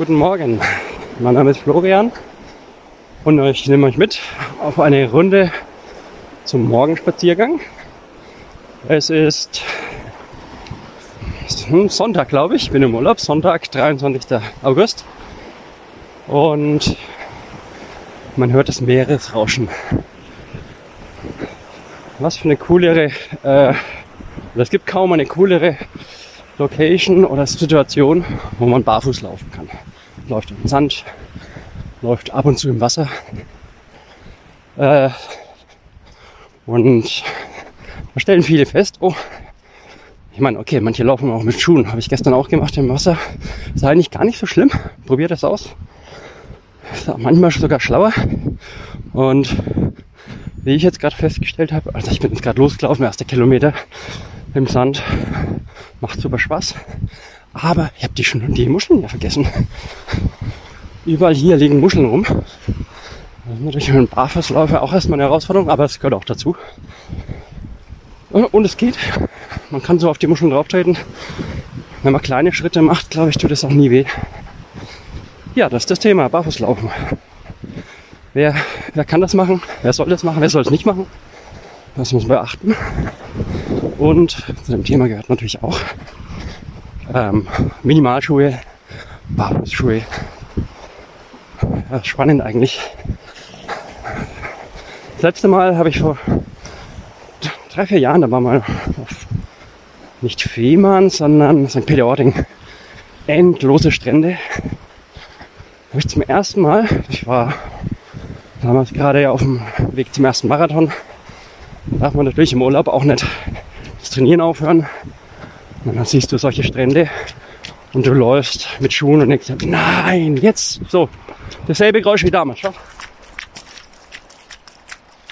Guten Morgen, mein Name ist Florian und ich nehme euch mit auf eine Runde zum Morgenspaziergang. Es ist Sonntag, glaube ich, ich bin im Urlaub, Sonntag, 23. August und man hört das Meeresrauschen. Was für eine coolere, äh, es gibt kaum eine coolere Location oder Situation, wo man barfuß laufen kann. Läuft im Sand, läuft ab und zu im Wasser. Äh, und da stellen viele fest, oh, ich meine, okay, manche laufen auch mit Schuhen, habe ich gestern auch gemacht im Wasser. Ist eigentlich gar nicht so schlimm. Probiert das aus. Ist manchmal sogar schlauer. Und wie ich jetzt gerade festgestellt habe, also ich bin jetzt gerade losgelaufen, erster Kilometer im Sand, Macht super Spaß. Aber ich habe die, die Muscheln ja vergessen. Überall hier liegen Muscheln rum. Das ist natürlich ein Barfußläufer auch erstmal eine Herausforderung, aber es gehört auch dazu. Und es geht. Man kann so auf die Muscheln drauftreten. Wenn man kleine Schritte macht, glaube ich, tut es auch nie weh. Ja, das ist das Thema, Barfußlaufen. Wer, wer kann das machen? Wer soll das machen? Wer soll es nicht machen? Das muss man beachten. Und zu dem Thema gehört natürlich auch ähm, Minimalschuhe, Barfußschuhe. Ja, spannend eigentlich. Das letzte Mal habe ich vor drei, vier Jahren, da war mal auf nicht Fehmarn, sondern St. Peter-Ording. Endlose Strände. Habe ich zum ersten Mal, ich war damals gerade auf dem Weg zum ersten Marathon, darf man natürlich im Urlaub auch nicht das Trainieren aufhören. Und dann siehst du solche Strände und du läufst mit Schuhen und denkst, nein, jetzt so. Dasselbe Geräusch wie damals. Schau.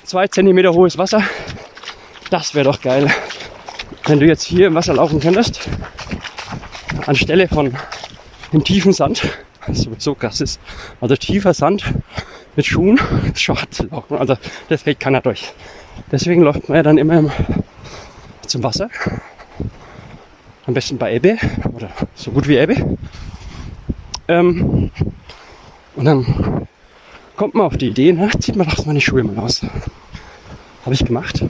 Zwei Zentimeter hohes Wasser. Das wäre doch geil. Wenn du jetzt hier im Wasser laufen könntest, anstelle von dem tiefen Sand, was sowieso krass ist, also tiefer Sand mit Schuhen, schwarz laufen. Also das hält keiner durch. Deswegen läuft man ja dann immer zum Wasser. Am besten bei Ebbe oder so gut wie Ebbe. Ähm, und dann kommt man auf die Idee, na, zieht man doch mal die Schuhe mal aus. Habe ich gemacht.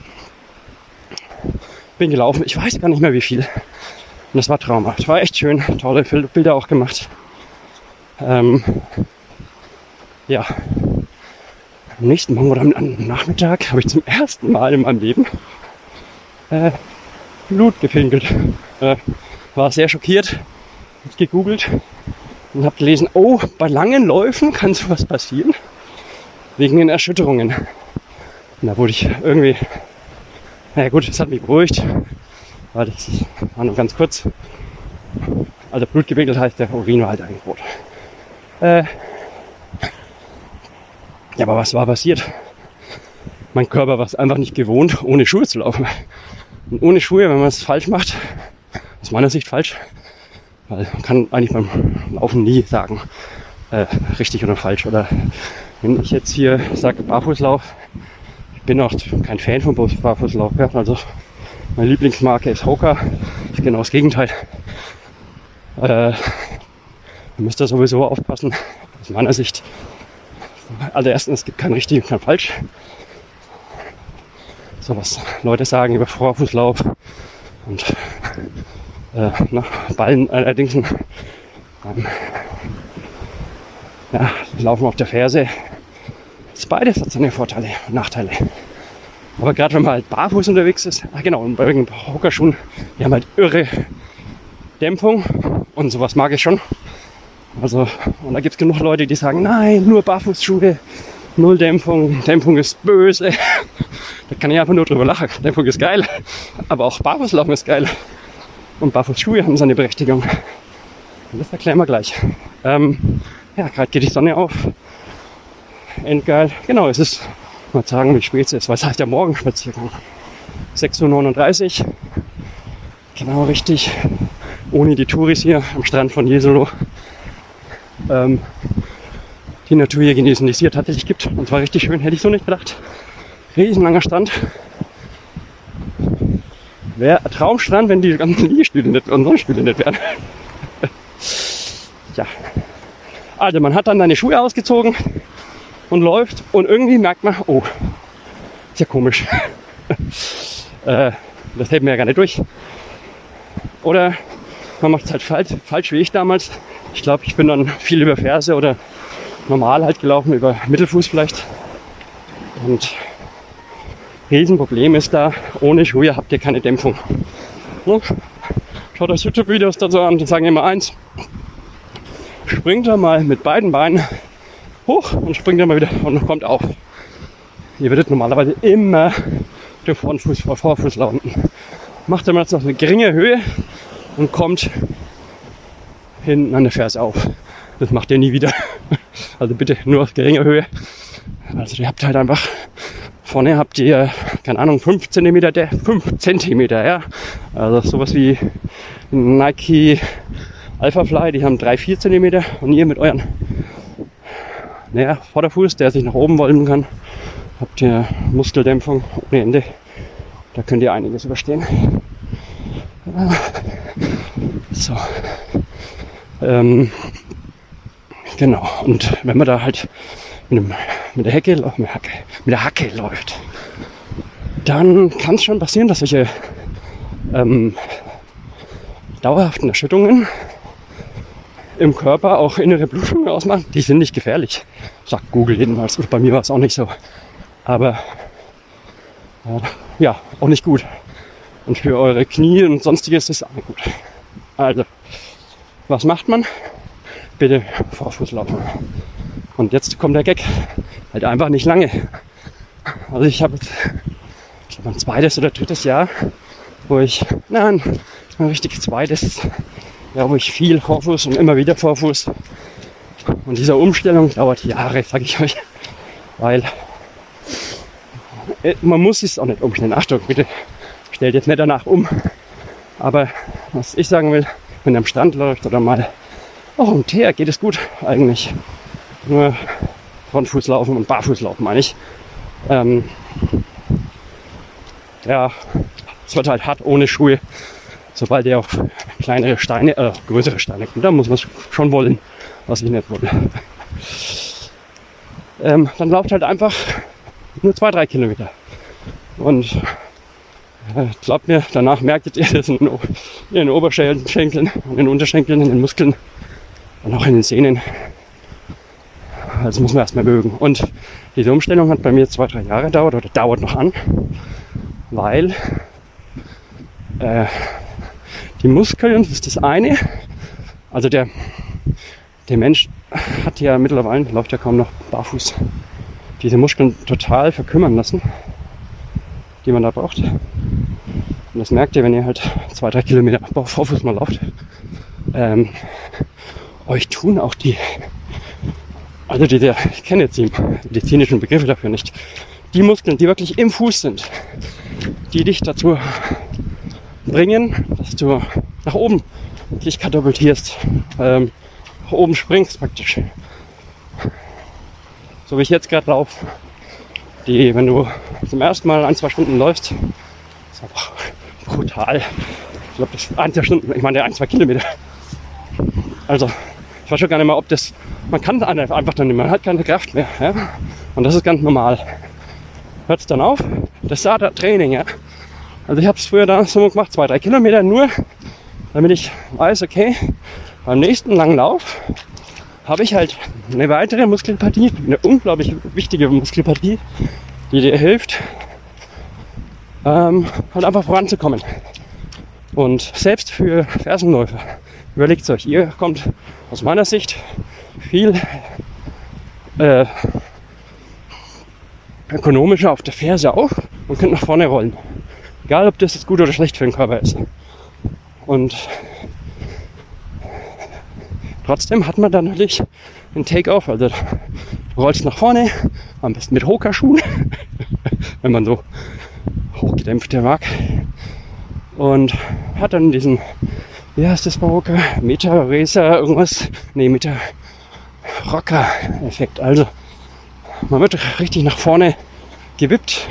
Bin gelaufen, ich weiß gar nicht mehr wie viel. Und das war traumhaft. War echt schön, tolle Bilder auch gemacht. Ähm, ja. Am nächsten Morgen oder am Nachmittag habe ich zum ersten Mal in meinem Leben äh, Blut gepinkelt. Äh, war sehr schockiert, hab gegoogelt und habe gelesen, oh, bei langen Läufen kann sowas passieren, wegen den Erschütterungen. Und da wurde ich irgendwie, naja gut, es hat mich beruhigt, weil das war nur ganz kurz. Also Blut gepinkelt heißt, der Urin war halt eigentlich rot. Äh, ja, aber was war passiert? Mein Körper war es einfach nicht gewohnt, ohne Schuhe zu laufen. Und ohne Schuhe, wenn man es falsch macht, aus meiner Sicht falsch, weil man kann eigentlich beim Laufen nie sagen, äh, richtig oder falsch. Oder wenn ich jetzt hier sage Barfußlauf, ich bin auch kein Fan von Barfußlauf. Ja, also meine Lieblingsmarke ist Hoka, ist genau das Gegenteil. Äh, da müsst ihr sowieso aufpassen, aus meiner Sicht. Also erstens, es gibt kein richtig und kein falsch so was Leute sagen über Vorfußlauf und äh, na, Ballen allerdings ähm, ja, laufen auf der Ferse. Das beides hat seine Vorteile und Nachteile. Aber gerade wenn man halt barfuß unterwegs ist, ah genau, und bei irgendeinen Hockerschuhen, die haben halt irre Dämpfung und sowas mag ich schon. Also, und da gibt es genug Leute, die sagen, nein, nur Barfußschuhe, null Dämpfung, Dämpfung ist böse. Da kann ich einfach nur drüber lachen. Dämpfung ist geil. Aber auch Barfußlaufen ist geil. Und Barfußschuhe haben seine Berechtigung. Und das erklären wir gleich. Ähm, ja, gerade geht die Sonne auf. Endgeil. Genau, es ist, mal sagen, wie spät es ist, weil es heißt ja Morgenspaziergang. 6.39 Uhr. Genau richtig. Ohne die Touris hier am Strand von Jesolo. Ähm, die Natur hier genießen, die es hier tatsächlich gibt. Und zwar richtig schön, hätte ich so nicht gedacht riesenlanger Strand. Wäre Traumstrand, wenn die ganzen Liegestühle nicht und Sonnenstühle nicht wären. ja. Also man hat dann seine Schuhe ausgezogen und läuft und irgendwie merkt man, oh, ist ja komisch. äh, das hält mir ja gar nicht durch. Oder man macht es halt falsch, falsch wie ich damals. Ich glaube, ich bin dann viel über Ferse oder normal halt gelaufen, über Mittelfuß vielleicht. Und Riesenproblem ist da, ohne Schuhe habt ihr keine Dämpfung. Ne? Schaut euch YouTube-Videos dazu an, die sagen immer eins. Springt da mal mit beiden Beinen hoch und springt dann mal wieder und kommt auf. Ihr werdet normalerweise immer den Vorfuß vor Vorfuß landen. Macht dann jetzt noch eine geringe Höhe und kommt hinten an der Ferse auf. Das macht ihr nie wieder. Also bitte nur auf geringer Höhe. Also ihr habt halt einfach vorne habt ihr, keine Ahnung, 5 cm, der 5 cm, ja. Also sowas wie Nike Alpha Fly, die haben 3, 4 cm und ihr mit euren naja, Vorderfuß, der sich nach oben wollen kann, habt ihr Muskeldämpfung ohne Ende. Da könnt ihr einiges überstehen. So. Ähm, genau. Und wenn man da halt mit, dem, mit der Hecke, mit der Hacke, mit der Hacke läuft, dann kann es schon passieren, dass solche ähm, dauerhaften Erschütterungen im Körper auch innere Blutungen ausmachen. Die sind nicht gefährlich, sagt Google jedenfalls. Bei mir war es auch nicht so. Aber äh, ja, auch nicht gut. Und für eure Knie und sonstiges ist es auch nicht gut. Also, was macht man? Bitte Vorfuß laufen. Und jetzt kommt der Gag. Halt einfach nicht lange. Also ich habe jetzt, ich glaube, ein zweites oder drittes Jahr, wo ich, nein, ein richtig zweites ja, wo ich viel Vorfuß und immer wieder Vorfuß. Und diese Umstellung dauert Jahre, sage ich euch. Weil äh, man muss es auch nicht umstellen. Achtung, bitte stellt jetzt nicht danach um. Aber was ich sagen will, wenn ihr am Strand läuft oder mal auch im Teer geht es gut eigentlich. Nur Frontfuß laufen und Barfuß laufen meine ich. Ähm, ja, es wird halt hart ohne Schuhe sobald ihr auf kleinere Steine, äh, größere Steine kommt, dann muss man schon wollen, was ich nicht wollte. Ähm, dann lauft halt einfach nur zwei, drei Kilometer. Und äh, glaubt mir, danach merkt ihr das in den, in den Oberschenkeln, in den Unterschenkeln, in den Muskeln und auch in den Sehnen. Also muss man erstmal mögen. Und diese Umstellung hat bei mir zwei, drei Jahre gedauert oder dauert noch an, weil äh, die Muskeln, das ist das eine. Also der, der Mensch hat ja mittlerweile, läuft ja kaum noch barfuß, diese Muskeln total verkümmern lassen, die man da braucht. Und das merkt ihr, wenn ihr halt zwei, drei Kilometer Vorfuß mal lauft. Ähm, euch tun auch die, also die, der, ich kenne jetzt die medizinischen Begriffe dafür nicht, die Muskeln, die wirklich im Fuß sind, die dich dazu bringen, dass du nach oben dich katapultierst, ähm, nach oben springst praktisch. So wie ich jetzt gerade laufe. Die, wenn du zum ersten Mal ein, zwei Stunden läufst, ist einfach brutal. Ich glaube, das ist ein, zwei Stunden, ich meine ein, zwei Kilometer. Also, ich weiß schon gar nicht mehr, ob das, man kann einfach dann nicht mehr, man hat keine Kraft mehr. Ja? Und das ist ganz normal. Hört es dann auf? Das ist Training, ja. Also ich habe es früher da so gemacht, zwei, drei Kilometer nur, damit ich weiß, okay, beim nächsten langen Lauf habe ich halt eine weitere Muskelpartie, eine unglaublich wichtige Muskelpartie, die dir hilft, ähm, halt einfach voranzukommen. Und selbst für Fersenläufer, überlegt euch, ihr kommt aus meiner Sicht viel äh, ökonomischer auf der Ferse auf und könnt nach vorne rollen. Egal, ob das jetzt gut oder schlecht für den Körper ist. Und trotzdem hat man dann natürlich einen Take-off. Also du rollst nach vorne, am besten mit Hoka-Schuhen, wenn man so hochgedämpfte mag. Und hat dann diesen, wie heißt das Hoka? Meta Racer, irgendwas? Nee, Meta Rocker-Effekt. Also man wird richtig nach vorne gewippt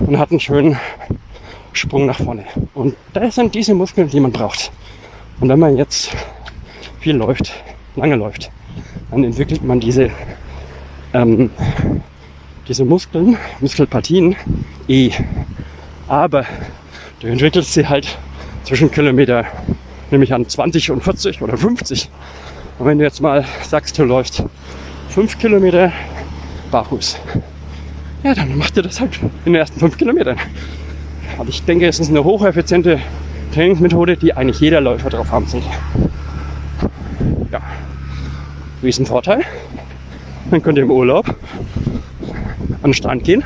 und hat einen schönen Sprung nach vorne. Und das sind diese Muskeln, die man braucht. Und wenn man jetzt viel läuft, lange läuft, dann entwickelt man diese, ähm, diese Muskeln, Muskelpartien eh. Aber du entwickelst sie halt zwischen Kilometer, nämlich an 20 und 40 oder 50. Und wenn du jetzt mal sagst, du läufst 5 Kilometer barfuß, ja, dann macht ihr das halt in den ersten 5 Kilometern. Aber ich denke, es ist eine hocheffiziente Trainingsmethode, die eigentlich jeder Läufer drauf haben sollte. Ja, Riesenvorteil. Dann könnt ihr im Urlaub an den Strand gehen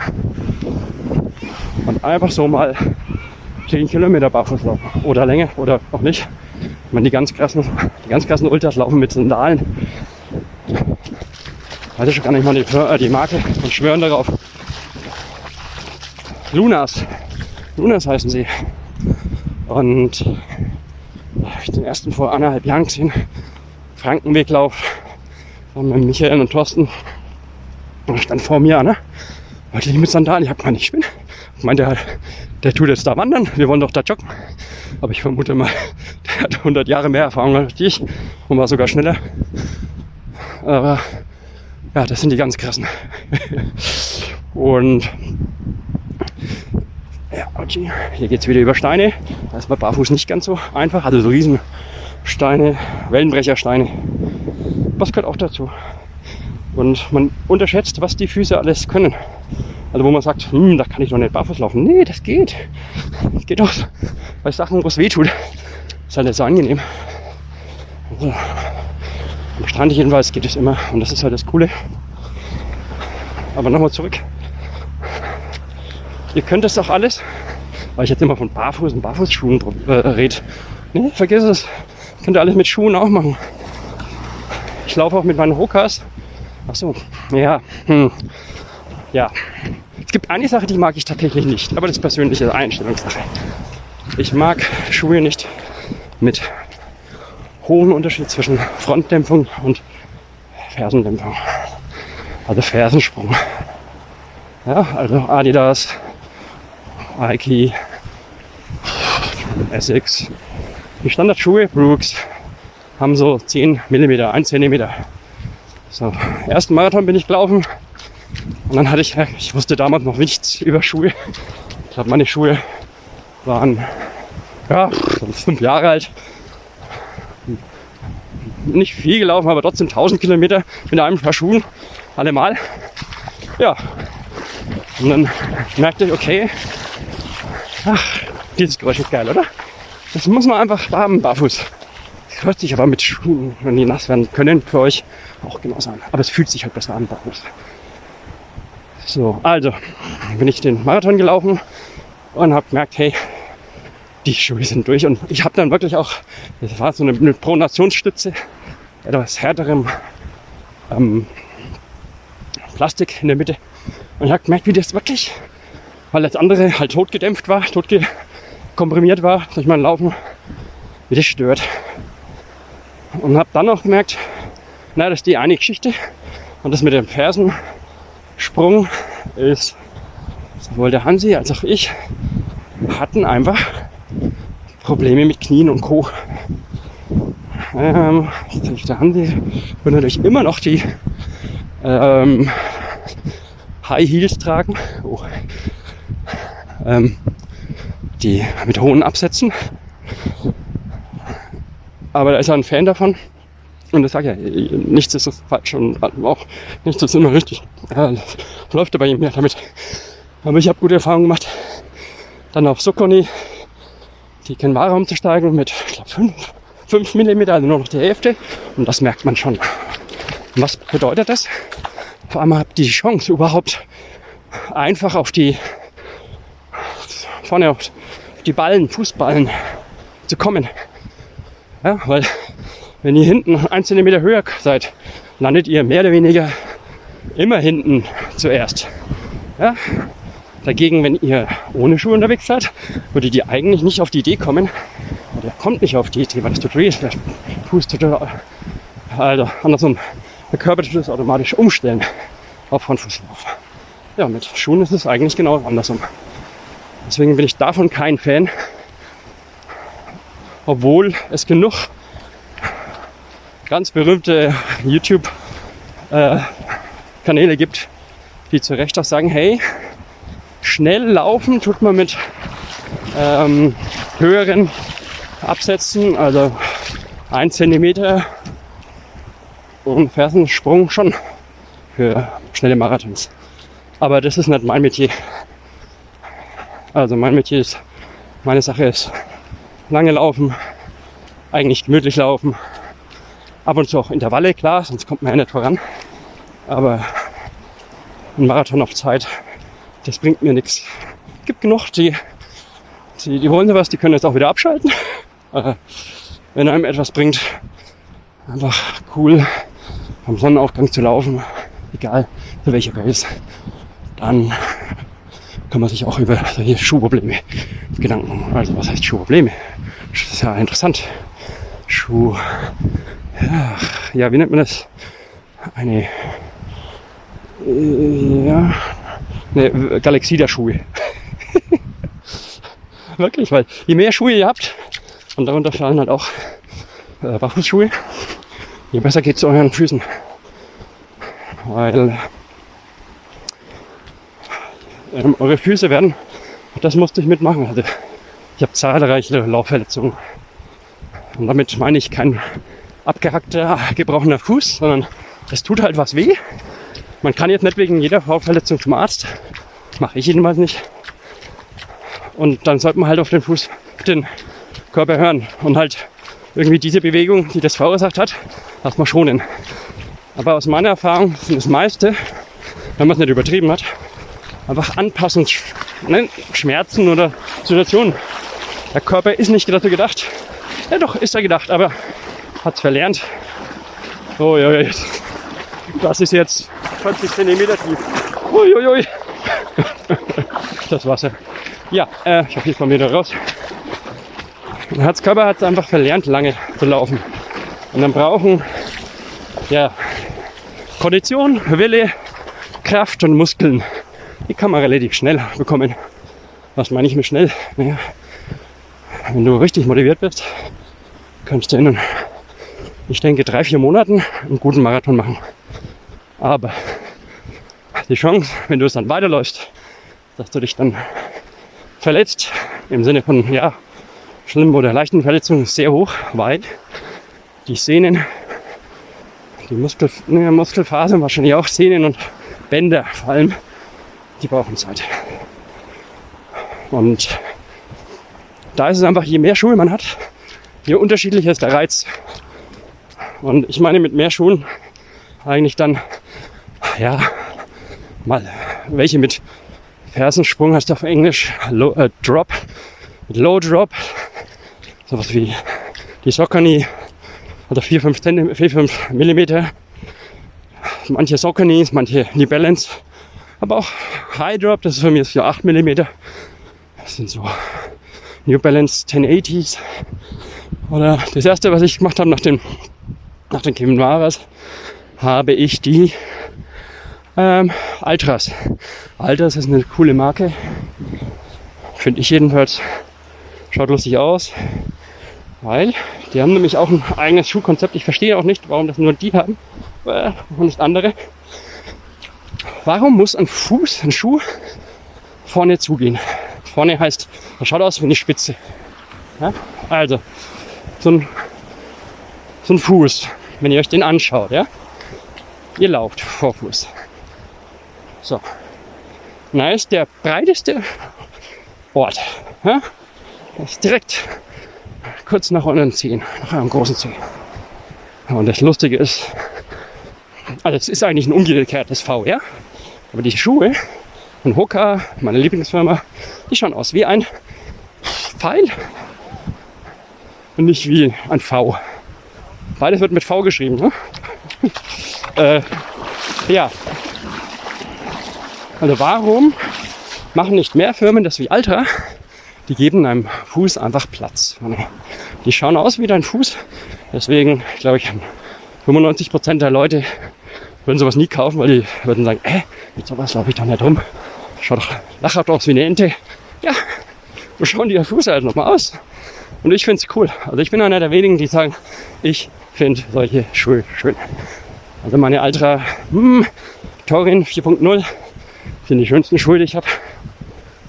und einfach so mal 10 Kilometer barfuß laufen. Oder länger oder auch nicht. Ich meine, die ganz krassen, die ganz krassen Ultras laufen mit Sandalen. Weiß ich schon gar nicht mal die, äh, die Marke und schwören darauf. Lunas. Lunas heißen sie. Und ich den ersten vor anderthalb Jahren gesehen. Frankenweglauf. Mit Michael und Thorsten. Und stand vor mir, ne? Wirklich mit Sandalen. Ich hab mal nicht spinnen. Ich meinte halt, der tut jetzt da wandern. Wir wollen doch da joggen. Aber ich vermute mal, der hat 100 Jahre mehr Erfahrung als ich und war sogar schneller. Aber ja, das sind die ganz krassen. und ja, okay. Hier geht's wieder über Steine. Da ist man barfuß nicht ganz so einfach. Also so Riesensteine, Wellenbrechersteine. Was gehört auch dazu? Und man unterschätzt, was die Füße alles können. Also wo man sagt, hm, da kann ich doch nicht barfuß laufen. Nee, das geht. Das geht auch bei Sachen, wo es weh tut. Ist halt nicht so angenehm. Also, am Strand jedenfalls geht es immer und das ist halt das Coole. Aber nochmal zurück. Ihr könnt das auch alles, weil ich jetzt immer von Barfuß und Barfußschuhen äh, rede. Nee, vergiss es. Könnt ihr alles mit Schuhen auch machen. Ich laufe auch mit meinen Hokas. Ach so, ja, hm, ja. Es gibt eine Sache, die mag ich tatsächlich nicht, aber das ist persönliche Einstellungssache. Ich mag Schuhe nicht mit hohem Unterschied zwischen Frontdämpfung und Fersendämpfung. Also Fersensprung. Ja, also Adidas, Nike, Essex. Die Standardschuhe Brooks haben so 10 mm, 1 cm. So, ersten Marathon bin ich gelaufen und dann hatte ich, ich wusste damals noch nichts über Schuhe. Ich glaube, meine Schuhe waren ja, fünf Jahre alt. Nicht viel gelaufen, aber trotzdem 1000 Kilometer mit einem Paar Schuhen. Allemal. Ja. Und dann merkte ich, okay, ach, dieses Geräusch ist geil, oder? Das muss man einfach haben, barfuß. Das hört sich aber mit Schuhen, wenn die nass werden können, für euch auch genauso an. Aber es fühlt sich halt besser an, barfuß. So, also bin ich den Marathon gelaufen und habe gemerkt, hey, die Schuhe sind durch. Und ich habe dann wirklich auch, das war so eine, eine Pronationsstütze, etwas härterem ähm, Plastik in der Mitte. Und ich habe gemerkt, wie das wirklich, weil das andere halt totgedämpft war, totkomprimiert war durch mein Laufen, wie das stört. Und habe dann auch gemerkt, na, das ist die eine Geschichte. Und das mit dem Fersensprung ist sowohl der Hansi als auch ich hatten einfach Probleme mit Knien und Co. Ähm, der Hansi würde natürlich immer noch die ähm, High Heels tragen, oh. ähm, die mit hohen Absätzen. Aber da ist er ein Fan davon. Und das sage ja, nichts ist falsch und auch nichts ist immer richtig. Ja, läuft aber ihm ja damit. Aber ich habe gute Erfahrungen gemacht. Dann auf Sokoni die Kenvara umzusteigen mit, ich glaube, 5, 5 mm, also nur noch die Hälfte. Und das merkt man schon. Und was bedeutet das? Vor allem habt ihr die Chance, überhaupt einfach auf die, vorne auf die Ballen, Fußballen zu kommen. Ja, weil wenn ihr hinten ein Zentimeter höher seid, landet ihr mehr oder weniger immer hinten zuerst. Ja? Dagegen, wenn ihr ohne Schuhe unterwegs seid, würdet ihr eigentlich nicht auf die Idee kommen, oder kommt nicht auf die Idee, weil das tut weh, der Fuß tut, also andersrum, der Körper tut es automatisch umstellen auf Frontfußlauf. Ja, mit Schuhen ist es eigentlich genau andersrum. Deswegen bin ich davon kein Fan, obwohl es genug ganz berühmte YouTube-Kanäle gibt, die zu Recht auch sagen, hey, schnell laufen tut man mit ähm, höheren Absätzen, also ein Zentimeter und Fersensprung schon für schnelle Marathons. Aber das ist nicht mein Metier. Also mein Metier ist, meine Sache ist lange laufen, eigentlich gemütlich laufen, ab und zu auch Intervalle, klar, sonst kommt man ja nicht voran. Aber ein Marathon auf Zeit, das bringt mir nichts. Gibt genug, die, die, die wollen sowas, die können jetzt auch wieder abschalten. Wenn einem etwas bringt, einfach cool am Sonnenaufgang zu laufen, egal für welche Race, dann kann man sich auch über solche Schuhprobleme Gedanken machen. Also was heißt Schuhprobleme? Das ist ja interessant. Schuh, ja, ja wie nennt man das? Eine, äh, ja, eine Galaxie der Schuhe. Wirklich, weil je mehr Schuhe ihr habt, und darunter fallen halt auch äh, Barfußschuhe, je besser geht es euren Füßen. Weil ähm, eure Füße werden, das musste ich mitmachen. Also ich habe zahlreiche Laufverletzungen. Und damit meine ich kein abgehackter, gebrochener Fuß, sondern es tut halt was weh. Man kann jetzt nicht wegen jeder Laufverletzung zum Arzt. Mache ich jedenfalls nicht. Und dann sollte man halt auf den Fuß, den Körper hören und halt irgendwie diese Bewegung, die das verursacht hat, lass mal schonen. Aber aus meiner Erfahrung sind das meiste, wenn man es nicht übertrieben hat, einfach Anpassungsschmerzen ne, oder Situationen. Der Körper ist nicht dazu gedacht. Ja doch, ist er gedacht, aber hat es verlernt. Oh, ja, ja. Das ist jetzt 20 cm tief. Uiuiui. Das Wasser. Ja, äh, ich hoffe, ich komme wieder raus. Der Herzkörper hat es einfach verlernt, lange zu laufen. Und dann brauchen ja, Kondition, Wille, Kraft und Muskeln. Die kann man relativ schnell bekommen. Was meine ich mit schnell? Naja, wenn du richtig motiviert bist, kannst du in, ich denke, drei, vier Monaten einen guten Marathon machen. Aber die Chance, wenn du es dann weiterläufst, dass du dich dann verletzt, im Sinne von, ja, schlimmen oder leichten Verletzungen ist sehr hoch, weil die Sehnen, die Muskel, ne, Muskelfasern, wahrscheinlich auch Sehnen und Bänder vor allem, die brauchen Zeit. Und da ist es einfach, je mehr Schuhe man hat, je unterschiedlicher ist der Reiz. Und ich meine mit mehr Schuhen eigentlich dann, ja, mal welche mit Fersensprung heißt auf Englisch Low, äh, Drop, mit Low Drop, sowas wie die Sockany oder 4, 5, 4, 5 Millimeter. Manche Soccanys, manche New Balance, aber auch High Drop, das ist für mich für 8 Millimeter. Das sind so New Balance 1080s. Oder das erste, was ich gemacht habe nach dem, nach den Kevin Maras, habe ich die ähm, Altras. Altras ist eine coole Marke. Finde ich jedenfalls. Schaut lustig aus. Weil die haben nämlich auch ein eigenes Schuhkonzept. Ich verstehe auch nicht, warum das nur die haben äh, und nicht andere. Warum muss ein Fuß, ein Schuh vorne zugehen? Vorne heißt, das schaut aus wie eine Spitze. Ja? Also, so ein, so ein Fuß, wenn ihr euch den anschaut, ja? Ihr lauft Vorfuß. So. Na ist der breiteste Ort. Ja? Das ist direkt kurz nach unten ziehen, nach einem großen Zeh. Und das Lustige ist, also es ist eigentlich ein umgekehrtes V, ja? Aber die Schuhe von Hoka, meine Lieblingsfirma, die schauen aus wie ein Pfeil und nicht wie ein V. Beides wird mit V geschrieben. Ne? äh, ja, also warum machen nicht mehr Firmen das wie Alter? Die geben einem Fuß einfach Platz. Die schauen aus wie dein Fuß. Deswegen glaube ich, 95 Prozent der Leute würden sowas nie kaufen, weil die würden sagen, äh, mit sowas laufe ich doch nicht rum. Schau doch lachhaft aus wie eine Ente. Ja, so schauen die Fuß halt nochmal aus. Und ich finde es cool. Also ich bin einer der wenigen, die sagen, ich finde solche Schuhe schön. Also meine Ultra hm, Torin 4.0 sind die schönsten Schuhe, die ich habe.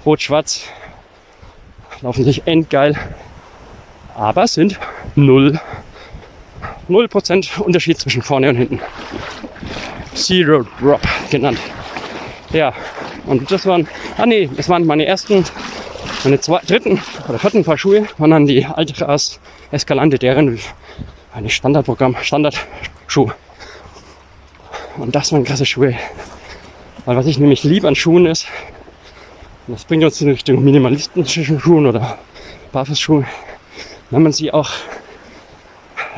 Rot-Schwarz. Laufen sich endgeil. Aber sind null 0% Unterschied zwischen vorne und hinten. Zero Drop genannt. Ja, und das waren, ah nee, das waren meine ersten, meine zwei, dritten oder vierten Paar Schuhe, waren dann die Altras Escalante, deren ein Standardprogramm, Standardschuh. Und das waren krasse Schuhe. Weil was ich nämlich lieb an Schuhen ist, das bringt uns in Richtung minimalistischen Schuhen oder Barfußschuhe, wenn man sie auch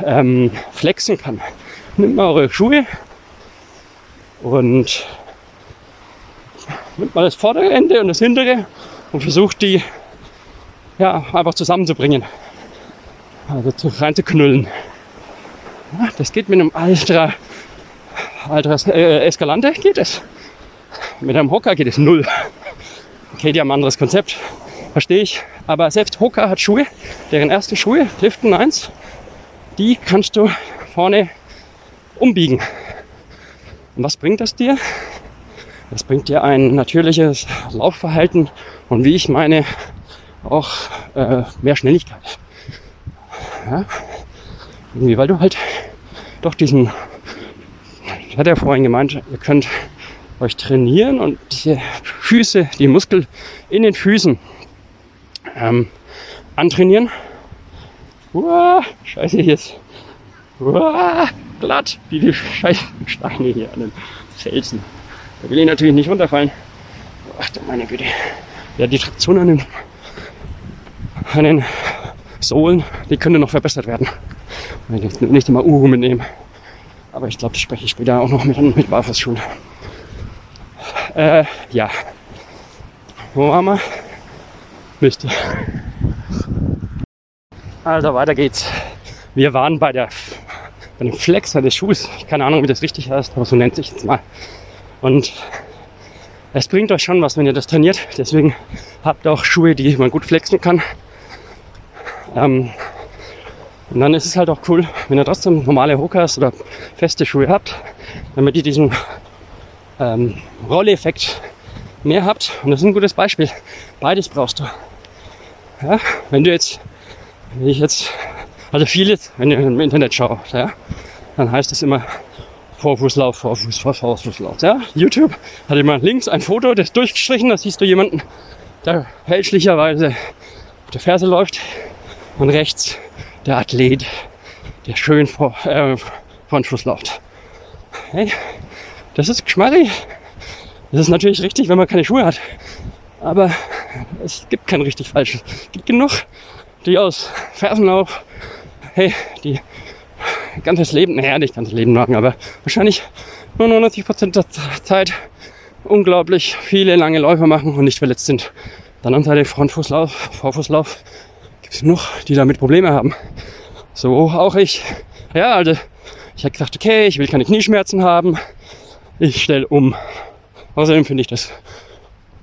ähm, flexen kann. Nimmt mal eure Schuhe und nimmt mal das vordere Ende und das hintere und versucht die ja, einfach zusammenzubringen. Also zu, reinzuknüllen. Ja, das geht mit einem Ultra, Ultra äh, Escalante geht es. Mit einem Hocker geht es null. Okay, die haben ein anderes Konzept, verstehe ich. Aber selbst Hocker hat Schuhe, deren erste Schuhe, Clifton 1, die kannst du vorne umbiegen. Und was bringt das dir? Das bringt dir ein natürliches Laufverhalten und wie ich meine, auch äh, mehr Schnelligkeit. Ja? Irgendwie, weil du halt doch diesen, ich hatte ja vorhin gemeint, ihr könnt euch trainieren und die Füße, die Muskel in den Füßen ähm, antrainieren Uah, scheiße, hier ist uah, glatt, wie die scheiß Steine hier an den Felsen. Da will ich natürlich nicht runterfallen. Ach du meine Güte. Ja, die Traktion an den, an den Sohlen, die könnte noch verbessert werden. Wenn ich nicht immer Uhu mitnehmen. Aber ich glaube, das spreche ich später auch noch mit, mit Barfußschuhen. Äh, ja. Wo waren wir? Mist. Also weiter geht's. Wir waren bei der bei dem Flexer des Schuhs. Keine Ahnung, wie das richtig heißt, aber so nennt sich jetzt mal. Und es bringt euch schon was, wenn ihr das trainiert. Deswegen habt auch Schuhe, die man gut flexen kann. Ähm, und dann ist es halt auch cool, wenn ihr trotzdem normale Hookers oder feste Schuhe habt, damit ihr diesen ähm, Rolleffekt mehr habt. Und das ist ein gutes Beispiel. Beides brauchst du. Ja, wenn du jetzt wenn ich jetzt, also vieles, wenn ihr im Internet schaut, ja, dann heißt es immer Vorfußlauf, Vorfuß, Vorfußlauf. Ja? YouTube hat immer links ein Foto, das ist durchgestrichen, da siehst du jemanden, der fälschlicherweise auf der Ferse läuft und rechts der Athlet, der schön vor, äh, vor den Schuss läuft. Hey, das ist geschmackig. Das ist natürlich richtig, wenn man keine Schuhe hat. Aber es gibt kein richtig falsches. Es gibt genug die aus Fersenlauf, hey, die ganzes Leben, naja, nicht ganzes Leben machen, aber wahrscheinlich nur 90 Prozent der Zeit unglaublich viele lange Läufe machen und nicht verletzt sind. Dann an Seite Frontfußlauf, Vorfußlauf gibt es noch, die damit Probleme haben. So auch ich. Ja, also ich habe gedacht, okay, ich will keine Knieschmerzen haben. Ich stelle um. Außerdem finde ich das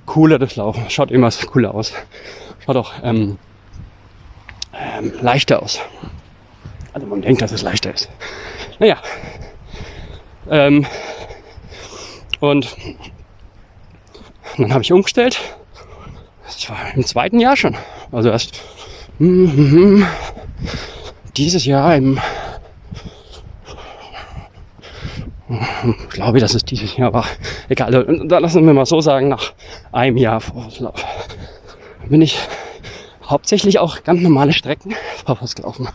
cooler, das Laufen. Schaut immer cooler aus. Schaut auch ähm, ähm, leichter aus. Also man denkt, dass es leichter ist. Naja. Ähm, und dann habe ich umgestellt. Das war im zweiten Jahr schon. Also erst mm, mm, dieses Jahr im ich glaube, dass es dieses Jahr war. Egal, da lassen wir mal so sagen, nach einem Jahr Vorlauf bin ich hauptsächlich auch ganz normale Strecken Barfuß gelaufen.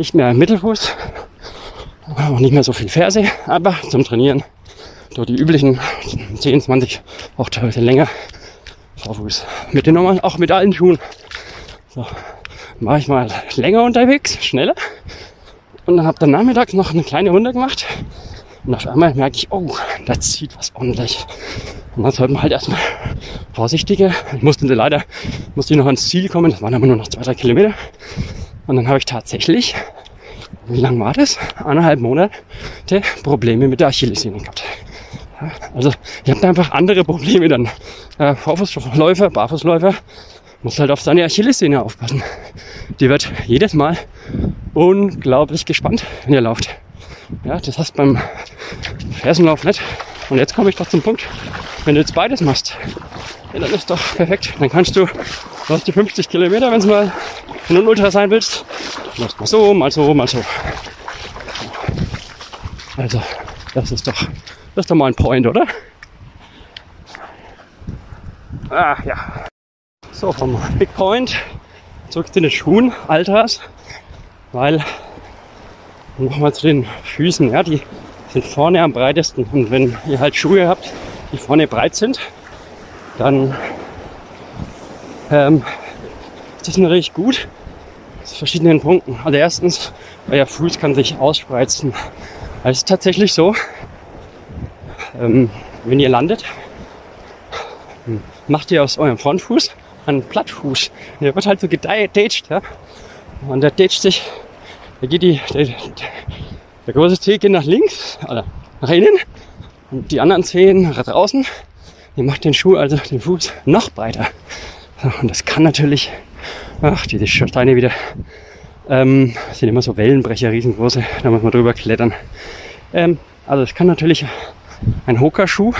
Nicht mehr Mittelfuß, auch nicht mehr so viel Ferse, aber zum Trainieren so die üblichen 10, 20, auch teilweise länger Barfuß. Mit den normalen, auch mit allen Schuhen. So, war ich mal länger unterwegs, schneller. Und dann habe dann nachmittags noch eine kleine Runde gemacht. Und auf einmal merke ich, oh, da zieht was ordentlich. Und dann sollte man halt erstmal vorsichtiger. Ich musste leider, musste ich noch ans Ziel kommen. Das waren aber nur noch zwei, drei Kilometer. Und dann habe ich tatsächlich, wie lange war das? Eineinhalb Monate Probleme mit der Achillessehne gehabt. Also ich habe einfach andere Probleme dann. Vorfußläufer, Barfußläufer muss halt auf seine Achillessehne aufpassen. Die wird jedes Mal unglaublich gespannt, wenn ihr lauft. Ja, das hast beim Fersenlauf nicht. Und jetzt komme ich doch zum Punkt. Wenn du jetzt beides machst, ja, dann ist doch perfekt. Dann kannst du, du hast die 50 Kilometer, wenn es mal du ein Ultra sein willst, machst mal so, mal so, mal so. Also, das ist doch, das ist doch mal ein Point, oder? Ah, ja. So, vom Big Point zurück zu den Schuhen, Altras, weil nochmal zu den Füßen, ja, die sind vorne am breitesten. Und wenn ihr halt Schuhe habt, die vorne breit sind, dann ähm, ist das natürlich gut zu verschiedenen Punkten. Also erstens, euer Fuß kann sich ausspreizen. Es ist tatsächlich so, ähm, wenn ihr landet, macht ihr aus eurem Frontfuß einen Plattfuß. Der wird halt so gedaged, ja. Und der datet sich, da geht die, der, der große Zeh geht nach links, oder nach innen, und die anderen Zehen nach draußen. Ihr macht den Schuh, also den Fuß, noch breiter. Und das kann natürlich, ach, diese Steine wieder, ähm, sind immer so Wellenbrecher, riesengroße, da muss man drüber klettern. Ähm, also es kann natürlich ein Hoka-Schuh,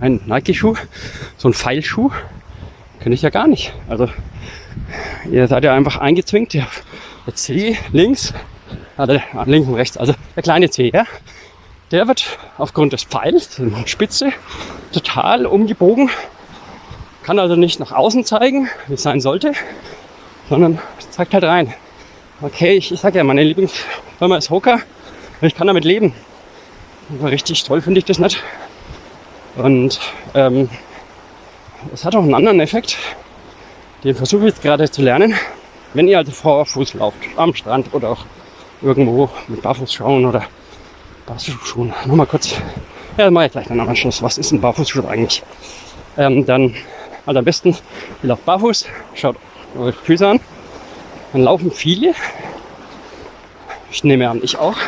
ein Nike-Schuh, so ein Pfeilschuh, kenne ich ja gar nicht. Also ihr seid ja einfach eingezwingt, der, der C links, also links und rechts, also der kleine C, ja, der wird aufgrund des Pfeils, Spitze, total umgebogen kann also nicht nach außen zeigen, wie es sein sollte, sondern zeigt halt rein. Okay, ich, ich sag ja, meine Lieblingsfirma ist Hoka. Ich kann damit leben. Aber richtig toll finde ich das nicht. Und ähm, es hat auch einen anderen Effekt. Den versuche ich jetzt gerade zu lernen. Wenn ihr also Fuß lauft, am Strand oder auch irgendwo mit Barfußschauen oder Barfußschuhen, nur mal kurz, ja, mache ich gleich dann am Anschluss. Was ist ein Barfußschuh eigentlich? Ähm, dann also am besten, ihr lauft barfuß, schaut eure Füße an. Dann laufen viele, ich nehme an, ich auch,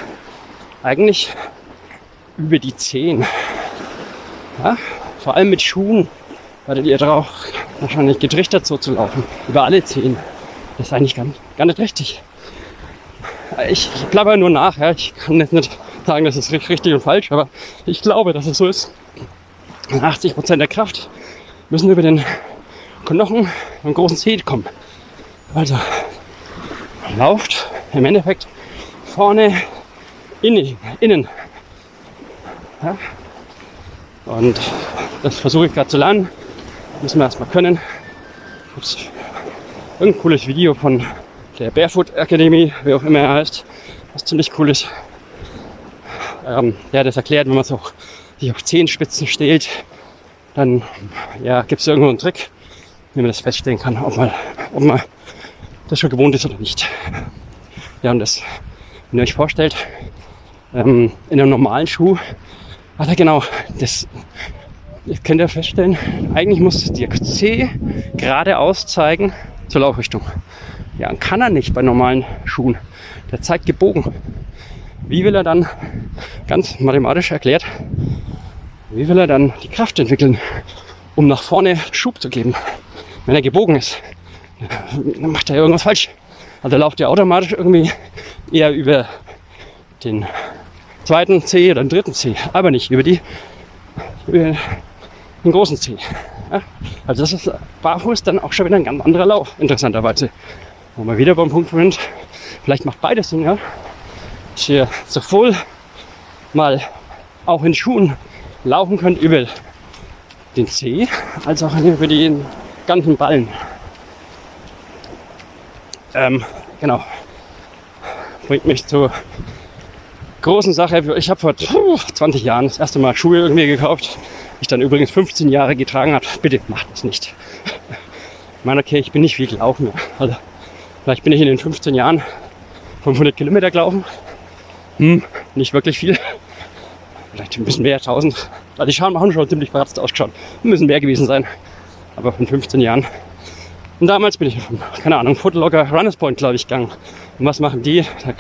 eigentlich über die Zehen. Ja? Vor allem mit Schuhen werdet ihr drauf wahrscheinlich getrichtert so zu laufen. Über alle Zehen. Das ist eigentlich gar, gar nicht richtig. Ich plapper nur nach. Ja? Ich kann jetzt nicht sagen, das ist richtig und falsch, aber ich glaube, dass es so ist. 80 Prozent der Kraft müssen über den Knochen vom großen Zeh kommen. Also lauft im Endeffekt vorne innen. innen. Ja? Und das versuche ich gerade zu lernen. Müssen wir erstmal können. Gibt's irgendein cooles Video von der Barefoot Academy, wie auch immer er heißt, was ziemlich cool ist. Ähm, hat das erklärt, wenn man so sich auf Zehenspitzen stellt, dann ja, gibt es irgendwo einen Trick, wie man das feststellen kann, ob man, ob man das schon gewohnt ist oder nicht. Ja, und das, wenn ihr euch vorstellt, ähm, in einem normalen Schuh, also genau, das das könnt ihr feststellen, eigentlich muss der C geradeaus zeigen zur Laufrichtung. Ja, kann er nicht bei normalen Schuhen. Der zeigt gebogen. Wie will er dann, ganz mathematisch erklärt, wie will er dann die Kraft entwickeln, um nach vorne Schub zu geben? Wenn er gebogen ist, dann macht er irgendwas falsch. Also lauft er automatisch irgendwie eher über den zweiten C oder den dritten C, aber nicht über die über den großen C. Ja? Also das ist barfuß dann auch schon wieder ein ganz anderer Lauf, interessanterweise. Wo wir wieder beim Punkt sind, vielleicht macht beides Sinn, ja. Dass ihr sowohl mal auch in Schuhen laufen könnt über den See, als auch über den ganzen Ballen. Ähm, genau. Bringt mich zur großen Sache. Ich habe vor 20 Jahren das erste Mal Schuhe irgendwie gekauft, die ich dann übrigens 15 Jahre getragen habe. Bitte macht das nicht. Ich meine, okay, ich bin nicht viel gelaufen. Also, vielleicht bin ich in den 15 Jahren 500 Kilometer gelaufen. Hm, nicht wirklich viel vielleicht ein bisschen mehr, 1000. Also die Schaden haben schon ziemlich beratzt ausgeschaut. Müssen mehr gewesen sein. Aber von 15 Jahren. Und damals bin ich, keine Ahnung, Footlogger Runners Point, glaube ich, gegangen. Und was machen die? Da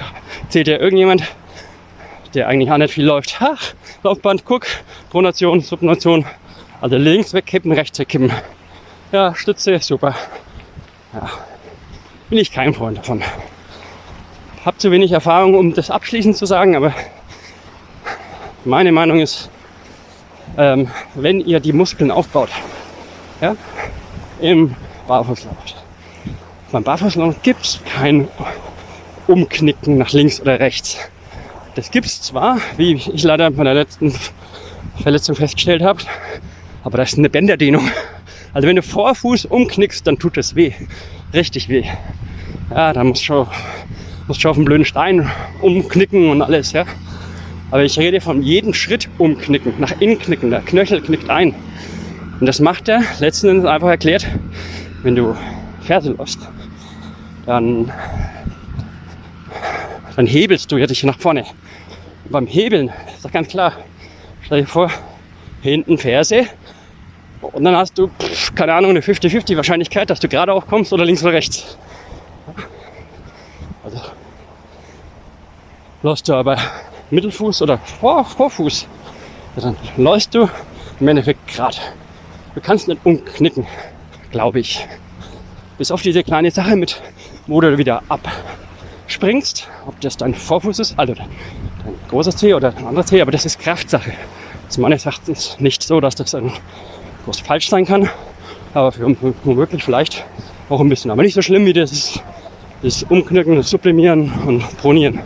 zählt ja irgendjemand, der eigentlich auch nicht viel läuft. Ha, Laufband, guck, Pronation, Subnation. Also links wegkippen, rechts wegkippen. Ja, Stütze, super. Ja, bin ich kein Freund davon. Hab zu wenig Erfahrung, um das abschließend zu sagen, aber meine Meinung ist, ähm, wenn ihr die Muskeln aufbaut, ja, im Barfußlauf. Beim Barfußlauf gibt es kein Umknicken nach links oder rechts. Das gibt es zwar, wie ich leider bei der letzten Verletzung festgestellt habe, aber das ist eine Bänderdehnung. Also wenn du Vorfuß umknickst, dann tut es weh. Richtig weh. Ja, da musst du, musst du auf einen blöden Stein umknicken und alles, ja. Aber ich rede von jedem Schritt umknicken, nach innen knicken. Der Knöchel knickt ein. Und das macht er letzten Endes einfach erklärt, wenn du Ferse läufst, dann, dann hebelst du ja dich nach vorne. Und beim Hebeln ist doch ganz klar, stell dir vor, hinten Ferse und dann hast du, keine Ahnung, eine 50-50 Wahrscheinlichkeit, dass du gerade aufkommst oder links oder rechts. Also läufst du aber Mittelfuß oder Vor Vorfuß, dann läufst du im Endeffekt gerade. Du kannst nicht umknicken, glaube ich. Bis auf diese kleine Sache mit, wo du wieder abspringst, ob das dein Vorfuß ist, also dein großer Zeh oder ein anderer Zeh, aber das ist Kraftsache. Das ist meines Erachtens nicht so, dass das ein groß falsch sein kann, aber für womöglich vielleicht auch ein bisschen, aber nicht so schlimm wie das, das Umknicken, das Sublimieren und Pronieren.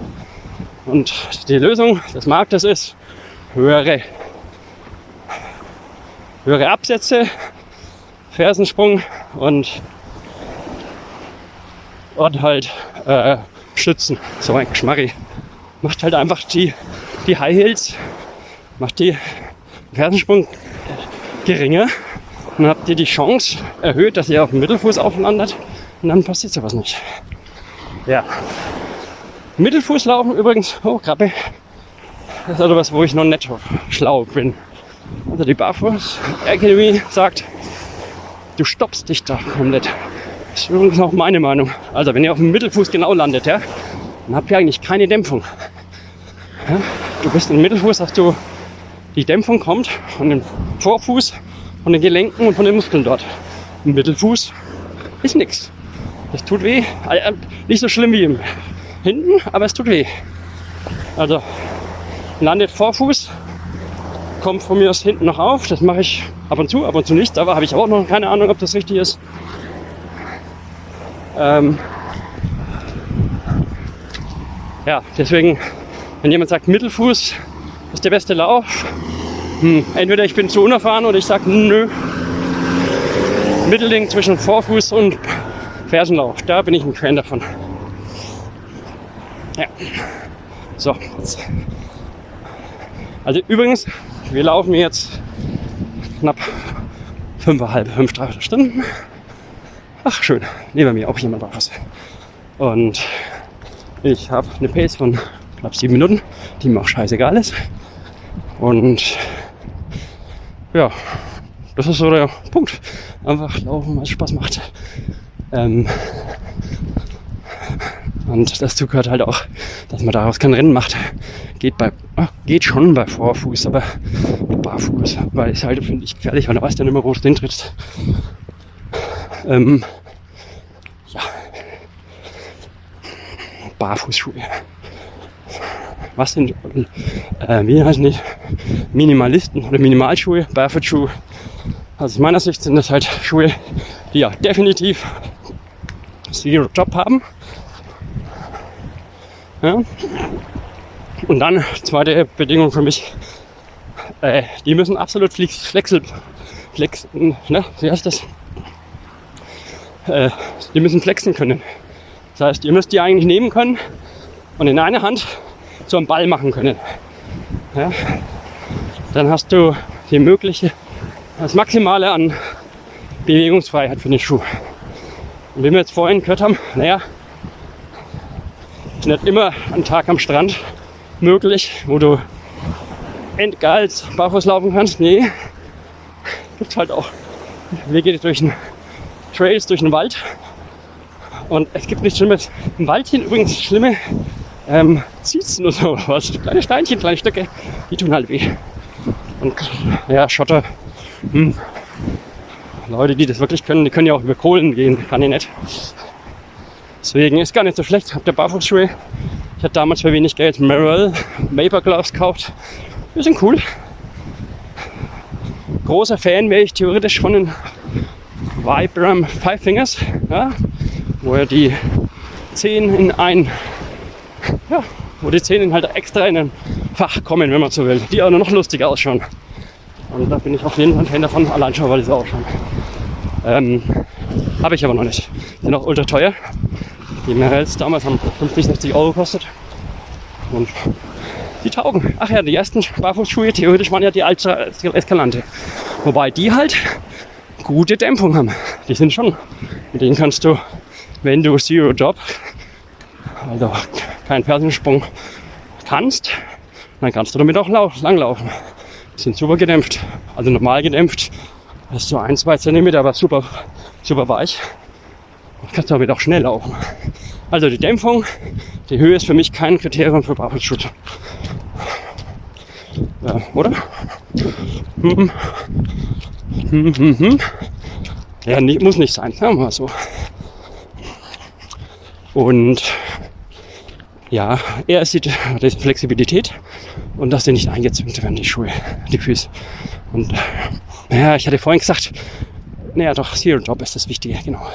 Und die Lösung des Marktes ist höhere, höhere Absätze, Fersensprung und, und halt äh, Schützen. So ein Geschmarri. Macht halt einfach die, die High Heels, macht die Fersensprung geringer. Dann habt ihr die Chance erhöht, dass ihr auf dem Mittelfuß auflandet und dann passiert sowas nicht. Ja, Mittelfußlaufen übrigens, oh Krabbe, das ist also was, wo ich noch nicht schlau bin. Also die Barfuß Academy sagt, du stoppst dich da komplett. Das ist übrigens auch meine Meinung. Also wenn ihr auf dem Mittelfuß genau landet, ja, dann habt ihr eigentlich keine Dämpfung. Ja, du bist im Mittelfuß, dass du die Dämpfung kommt von dem Vorfuß, von den Gelenken und von den Muskeln dort. Im Mittelfuß ist nichts. Das tut weh. Äh, nicht so schlimm wie im hinten, aber es tut weh. Also landet Vorfuß, kommt von mir aus hinten noch auf. Das mache ich ab und zu, ab und zu nicht. Aber habe ich auch noch keine Ahnung, ob das richtig ist. Ähm ja, deswegen, wenn jemand sagt, Mittelfuß ist der beste Lauf, hm, entweder ich bin zu unerfahren oder ich sage, nö. Mittelding zwischen Vorfuß und Fersenlauf, da bin ich ein Fan davon. Ja. So. Also übrigens, wir laufen jetzt knapp fünfeinhalb, fünf, drei Stunden. Ach schön, neben mir auch jemand was. Und ich habe eine Pace von knapp sieben Minuten, die mir auch scheißegal ist. Und ja, das ist so der Punkt. Einfach laufen, es Spaß macht. Ähm, und dazu gehört halt auch, dass man daraus kein Rennen macht. Geht bei, geht schon bei Vorfuß, aber barfuß, weil es halt, finde ich, gefährlich, weil du weißt ja nicht mehr, wo du hintrittst. Ähm, ja. Barfußschuhe. Was sind, äh, wie heißen die? Minimalisten oder Minimalschuhe, Barefoot-Schuhe. Also aus meiner Sicht sind das halt Schuhe, die ja definitiv Zero Job haben ja? Und dann, zweite Bedingung für mich, äh, die müssen absolut flexibel, flex, ne, wie heißt das? Äh, die müssen flexen können. Das heißt, ihr müsst die eigentlich nehmen können und in einer Hand so einen Ball machen können. Ja? Dann hast du die mögliche, das Maximale an Bewegungsfreiheit für den Schuh. Und wie wir jetzt vorhin gehört haben, naja, ist nicht immer ein Tag am Strand möglich, wo du endgeils barfuß laufen kannst. Nee, gibt halt auch Wege durch den Trails, durch den Wald. Und es gibt nichts Schlimmes. Im Waldchen übrigens schlimme ähm, Ziezen oder sowas. Kleine Steinchen, kleine Stöcke, die tun halt weh. Und ja, Schotter, hm. Leute, die das wirklich können, die können ja auch über Kohlen gehen, kann ich nicht. Deswegen ist gar nicht so schlecht. Habt ihr Barfußschuhe? Ich hatte damals für wenig Geld Merrell Vapor Gloves gekauft. Die sind cool. Großer Fan wäre ich theoretisch von den Vibram Five Fingers, ja, wo er die Zehen in ein, ja, wo die Zehen halt extra in ein Fach kommen, wenn man so will, die auch noch lustiger ausschauen. Und da bin ich auf jeden Fall ein Fan davon, allein schon, weil die so ausschauen. Ähm, Habe ich aber noch nicht. Sind auch ultra teuer. Die Merrells damals haben 50, 60 Euro gekostet. Und die taugen. Ach ja, die ersten Barfußschuhe, theoretisch waren ja die Ultra Escalante. Wobei die halt gute Dämpfung haben. Die sind schon, mit denen kannst du, wenn du Zero Job, also keinen Fersensprung kannst, dann kannst du damit auch langlaufen. Die sind super gedämpft, also normal gedämpft. Hast du ein, zwei Zentimeter, aber super, super weich. Und kannst damit auch schnell laufen. Also die Dämpfung, die Höhe ist für mich kein Kriterium für Barfußschuhe. Ja, oder? Hm. Hm, hm, hm. Ja, nicht, muss nicht sein, sagen wir mal so. Und ja, er ist die, die Flexibilität und dass sie nicht eingezwängt werden, die Schuhe, die Füße. Und ja, ich hatte vorhin gesagt, naja, doch, Zero Drop ist das Wichtige, genau.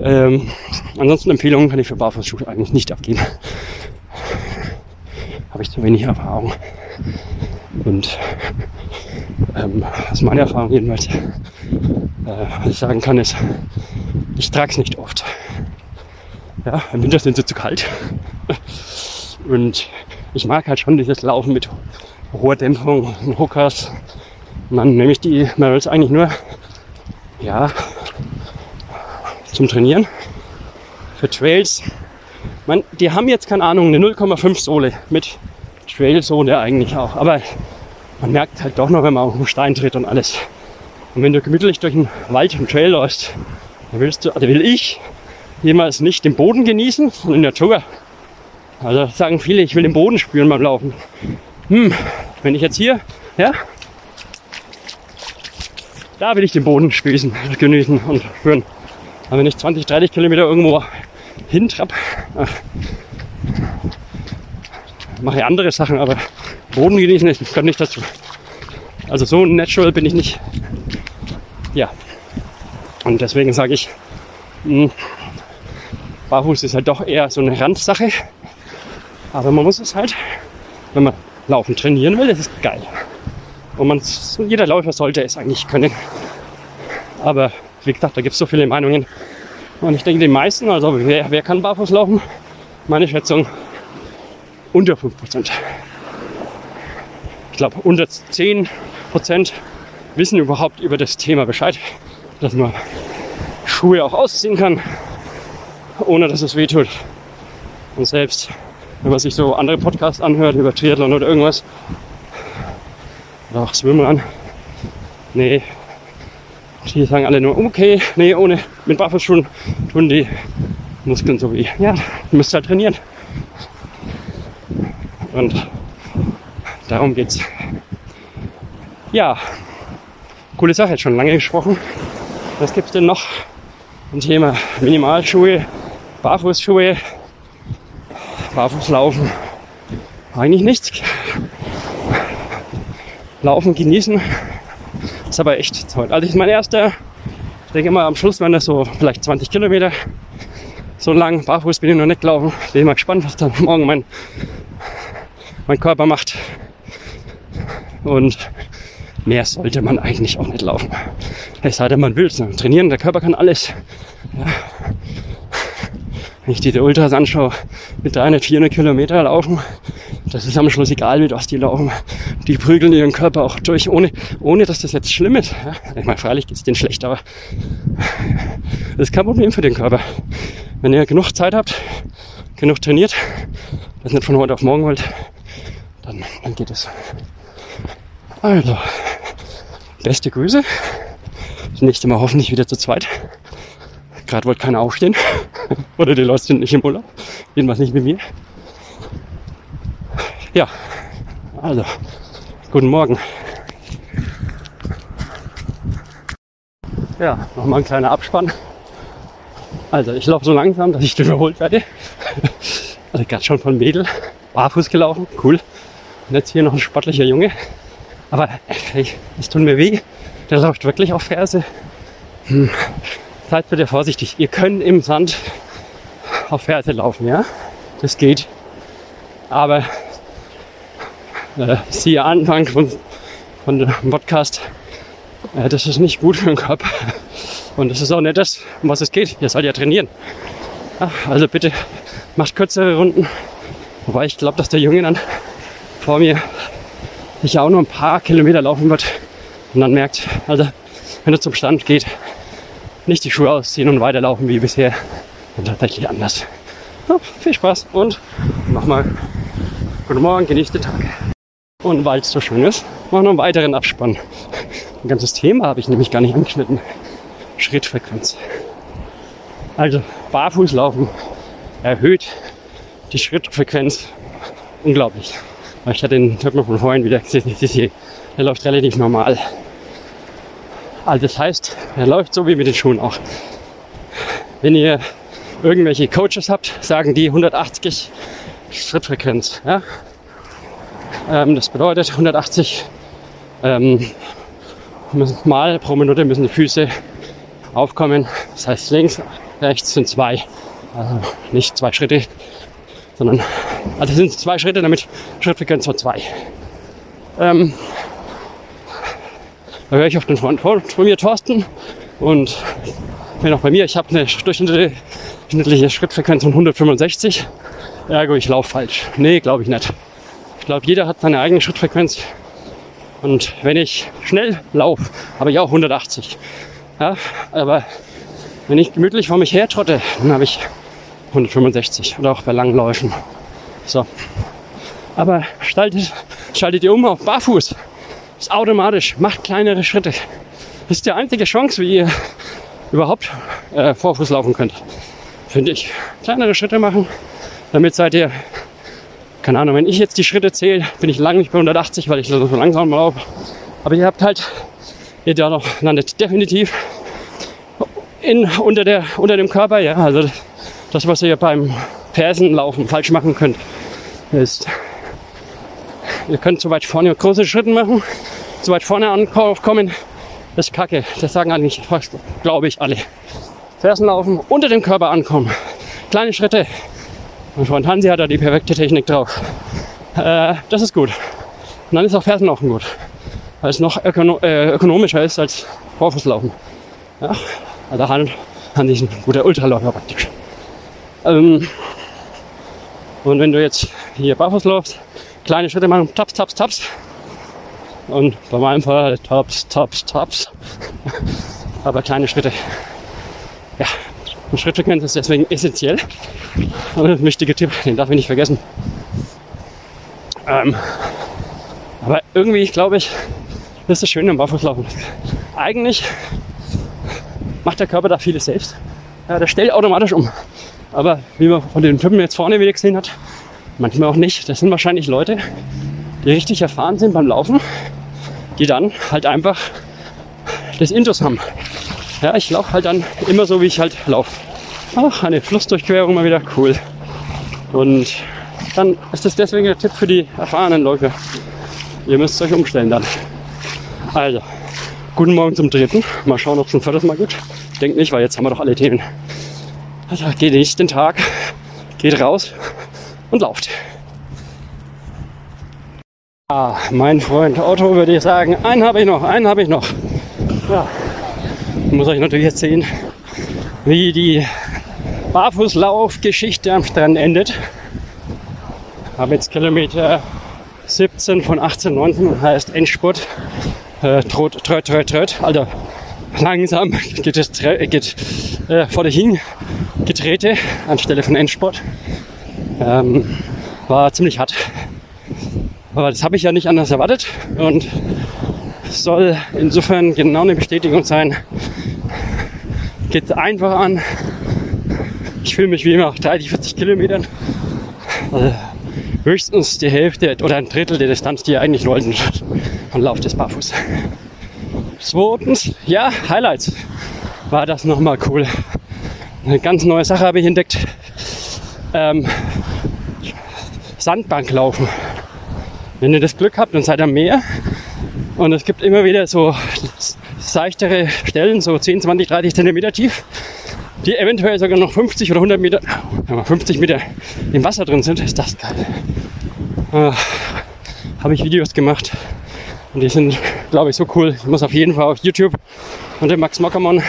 Ähm, ansonsten Empfehlungen kann ich für Barfußschuhe eigentlich nicht abgeben. Habe ich zu wenig Erfahrung. Und ähm, aus meiner Erfahrung jedenfalls, äh, was ich sagen kann, ist, ich trage es nicht oft. Ja, im Winter sind sie zu kalt. Und ich mag halt schon dieses Laufen mit hoher Dämpfung und Hookers. Und dann nehme ich die Merrills eigentlich nur, ja, zum Trainieren. Für Trails. Man, die haben jetzt keine Ahnung, eine 0,5 Sohle mit Trailsohle eigentlich auch. Aber man merkt halt doch noch, wenn man auf den Stein tritt und alles. Und wenn du gemütlich durch den Wald und Trail läufst, dann willst du, also will ich jemals nicht den Boden genießen, sondern die Natur. Also sagen viele, ich will den Boden spüren beim Laufen. Hm, wenn ich jetzt hier, ja, da will ich den Boden spüßen, genießen und spüren. Aber wenn ich 20, 30 Kilometer irgendwo hintrapp, mache ich andere Sachen, aber Boden genießen ist, gehört nicht dazu. Also so natural bin ich nicht. Ja. Und deswegen sage ich, mh, hm, Barfuß ist halt doch eher so eine Randsache. Aber man muss es halt, wenn man laufen trainieren will, das ist geil. Und man, jeder Läufer sollte es eigentlich können. Aber wie gesagt, da gibt es so viele Meinungen. Und ich denke, die meisten, also wer, wer kann barfuß laufen? Meine Schätzung unter 5%. Ich glaube, unter 10% wissen überhaupt über das Thema Bescheid, dass man Schuhe auch ausziehen kann, ohne dass es weh tut. Und selbst wenn man sich so andere Podcasts anhört über Triathlon oder irgendwas, oder auch Schwimmen nee, die sagen alle nur, okay, nee, ohne, mit Barfußschuhen tun die Muskeln so wie, ja, du müsst halt trainieren. Und darum geht's. Ja, coole Sache, jetzt schon lange gesprochen. Was gibt's denn noch? Ein Thema Minimalschuhe, Barfußschuhe, Barfußlaufen. Eigentlich nichts. Laufen, genießen. Ist aber echt toll. Also ich mein erster, ich denke mal am Schluss werden das so vielleicht 20 Kilometer. So lang barfuß bin ich noch nicht gelaufen. Bin mal gespannt, was dann morgen mein mein Körper macht. Und mehr sollte man eigentlich auch nicht laufen. Es sei denn, man will es. Trainieren, der Körper kann alles. Ja. Wenn ich diese Ultras anschaue, mit 300, 400 Kilometer laufen, das ist am Schluss egal, mit was die laufen. Die prügeln ihren Körper auch durch, ohne, ohne dass das jetzt schlimm ist. Ja. Ich meine, freilich geht es denen schlecht, aber das ist kein Problem für den Körper. Wenn ihr genug Zeit habt, genug trainiert, das nicht von heute auf morgen wollt, dann, dann geht es. Also, beste Grüße. Das nächste Mal hoffentlich wieder zu zweit. Gerade wollte keiner aufstehen. Oder die Leute sind nicht im Urlaub. Jedenfalls nicht mit mir. Ja, also, guten Morgen. Ja, nochmal ein kleiner Abspann. Also ich laufe so langsam, dass ich überholt werde. Also gerade schon von Mädel. Barfuß gelaufen, cool. Und jetzt hier noch ein sportlicher Junge. Aber es tut mir weh. Der läuft wirklich auf Ferse. Hm. Seid bitte vorsichtig. Ihr könnt im Sand auf Ferse laufen, ja? Das geht. Aber äh, siehe Anfang von, von dem Podcast, äh, das ist nicht gut für den Körper. Und das ist auch nicht das, um was es geht. Ihr sollt ja trainieren. Ja, also bitte macht kürzere Runden. Wobei ich glaube, dass der Junge dann vor mir sicher auch nur ein paar Kilometer laufen wird und dann merkt, also wenn er zum Stand geht, nicht die Schuhe ausziehen und weiterlaufen wie bisher, dann tatsächlich anders. Ja, viel Spaß und mach mal guten Morgen, genießt den Tag. Und weil es so schön ist, mach noch einen weiteren Abspann. Ein ganzes Thema habe ich nämlich gar nicht angeschnitten. Schrittfrequenz. Also Barfußlaufen erhöht die Schrittfrequenz unglaublich. Ich hatte den Typen von vorhin wieder gesehen, der läuft relativ normal. Also das heißt, er läuft so wie mit den Schuhen auch. Wenn ihr irgendwelche Coaches habt, sagen die 180 Schrittfrequenz. Ja? Ähm, das bedeutet 180 ähm, Mal pro Minute müssen die Füße aufkommen. Das heißt links, rechts sind zwei. Also nicht zwei Schritte, sondern also sind zwei Schritte, damit Schrittfrequenz von zwei. Ähm, da höre ich auf den Freund von mir, Thorsten, und bin auch bei mir. Ich habe eine durchschnittliche Schrittfrequenz von 165. Ergo, ich laufe falsch. Nee, glaube ich nicht. Ich glaube, jeder hat seine eigene Schrittfrequenz. Und wenn ich schnell laufe, habe ich auch 180. Ja, aber wenn ich gemütlich vor mich her trotte, dann habe ich 165 oder auch bei langen Läufen. So. Aber schaltet, schaltet ihr um auf Barfuß. Ist automatisch. Macht kleinere Schritte. Das ist die einzige Chance, wie ihr überhaupt äh, Vorfuß laufen könnt. Finde ich. Kleinere Schritte machen. Damit seid ihr, keine Ahnung, wenn ich jetzt die Schritte zähle, bin ich lange nicht bei 180, weil ich so langsam laufe. Aber ihr habt halt, ihr da noch landet definitiv in, unter, der, unter dem Körper. Ja, also das, was ihr beim Fersenlaufen falsch machen könnt, ist, ihr könnt zu weit vorne große Schritte machen, zu weit vorne ankommen. Das ist kacke. Das sagen eigentlich, glaube ich, alle. Fersenlaufen, unter dem Körper ankommen. Kleine Schritte. Mein Freund Hansi hat da die perfekte Technik drauf. Äh, das ist gut. Und dann ist auch Fersenlaufen gut. Weil es noch ökono äh, ökonomischer ist als Vorfußlaufen. Ja, also Han, Hansi ist ein guter Ultraläufer praktisch. Ähm, und wenn du jetzt hier barfuß läufst, kleine Schritte machen, taps, taps, taps. Und bei meinem Fall taps, taps, taps. Aber kleine Schritte. Ja, und Schrittfrequenz ist deswegen essentiell. Und ein wichtiger Tipp, den darf ich nicht vergessen. Ähm, aber irgendwie, glaube ich, ist das Schöne am Barfußlaufen. Eigentlich macht der Körper da vieles selbst. Ja, der stellt automatisch um. Aber wie man von den Typen jetzt vorne wieder gesehen hat, manchmal auch nicht. Das sind wahrscheinlich Leute, die richtig erfahren sind beim Laufen, die dann halt einfach das Intus haben. Ja, ich laufe halt dann immer so, wie ich halt laufe. Ach, eine Flussdurchquerung mal wieder cool. Und dann ist das deswegen der Tipp für die erfahrenen Läufer. Ihr müsst euch umstellen dann. Also, guten Morgen zum dritten. Mal schauen, ob es ein viertes Mal geht. Ich denke nicht, weil jetzt haben wir doch alle Themen. Also genießt den Tag, geht raus und lauft. Ah, mein Freund Otto würde ich sagen, einen habe ich noch, einen habe ich noch. Ja, ich muss euch natürlich erzählen, wie die Barfußlaufgeschichte am Strand endet. Ich habe jetzt Kilometer 17 von 18, 19, heißt Endspurt. Äh, trot, tröt, tröt, tröt. Also langsam geht es geht, äh, vor dich hin Getrete anstelle von Endsport. Ähm, war ziemlich hart. Aber das habe ich ja nicht anders erwartet und soll insofern genau eine Bestätigung sein. Geht einfach an. Ich fühle mich wie immer auf 30, 40 Kilometern. Also höchstens die Hälfte oder ein Drittel der Distanz, die ihr eigentlich wollten. Und lauft jetzt barfuß. Zweitens, ja, Highlights war das nochmal cool. Eine ganz neue Sache habe ich entdeckt. Ähm, Sandbank laufen. Wenn ihr das Glück habt, dann seid am Meer. Und es gibt immer wieder so seichtere Stellen, so 10, 20, 30 Zentimeter tief, die eventuell sogar noch 50 oder 100 Meter, 50 Meter im Wasser drin sind. Ist das geil. Äh, habe ich Videos gemacht. Und die sind, glaube ich, so cool. Ich muss auf jeden Fall auf YouTube und den Max Mockermann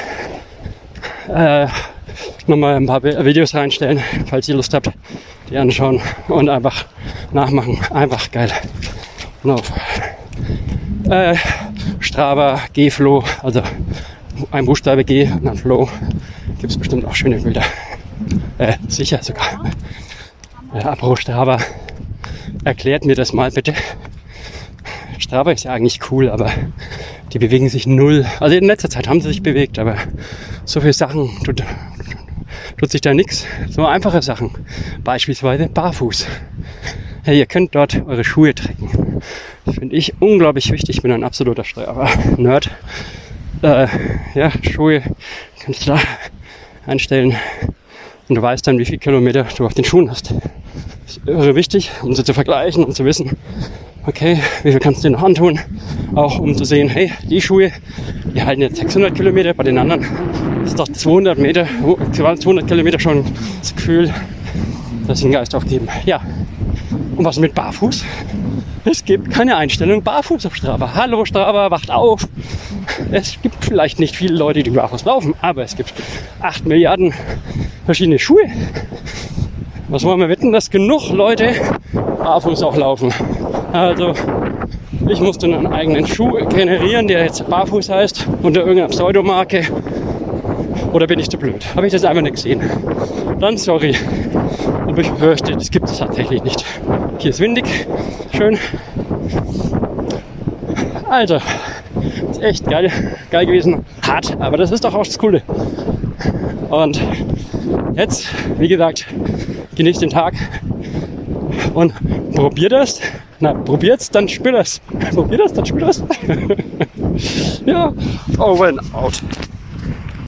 äh, nochmal ein paar Videos reinstellen, falls ihr Lust habt, die anschauen und einfach nachmachen. Einfach geil. Und äh, Strava, G-Flow, also ein Buchstabe G und dann Flow, gibt es bestimmt auch schöne Bilder. Äh, sicher sogar. Äh, apropos Strava, erklärt mir das mal bitte. Strava ist ja eigentlich cool, aber die bewegen sich null. Also in letzter Zeit haben sie sich bewegt, aber so viele Sachen tut, tut sich da nichts. So einfache Sachen. Beispielsweise barfuß. Hey, ihr könnt dort eure Schuhe trecken. Finde ich unglaublich wichtig. Ich bin ein absoluter Strava-Nerd. Äh, ja, Schuhe kannst du da einstellen und du weißt dann, wie viele Kilometer du auf den Schuhen hast. Irre wichtig, um sie zu vergleichen und zu wissen, okay, wie viel kannst du dir noch antun? Auch um zu sehen, hey, die Schuhe, die halten jetzt 600 Kilometer, bei den anderen ist doch 200 Meter, 200 Kilometer schon das Gefühl, dass sie den Geist aufgeben. Ja. Und was mit Barfuß? Es gibt keine Einstellung barfuß auf Strava. Hallo Strava, wacht auf. Es gibt vielleicht nicht viele Leute, die barfuß laufen, aber es gibt 8 Milliarden verschiedene Schuhe. Was wollen wir wetten, dass genug Leute barfuß auch laufen? Also, ich musste einen eigenen Schuh generieren, der jetzt barfuß heißt, unter irgendeiner Pseudomarke. Oder bin ich zu blöd? Habe ich das einfach nicht gesehen? Dann sorry. Aber ich fürchte, das gibt es tatsächlich nicht. Hier ist windig, schön. Also, ist echt geil, geil gewesen. Hart, aber das ist doch auch das Coole. Und jetzt, wie gesagt, genießt den Tag und probiert das. Na, probiert's, dann spür das. Probiert das, dann spür das. ja, over and out.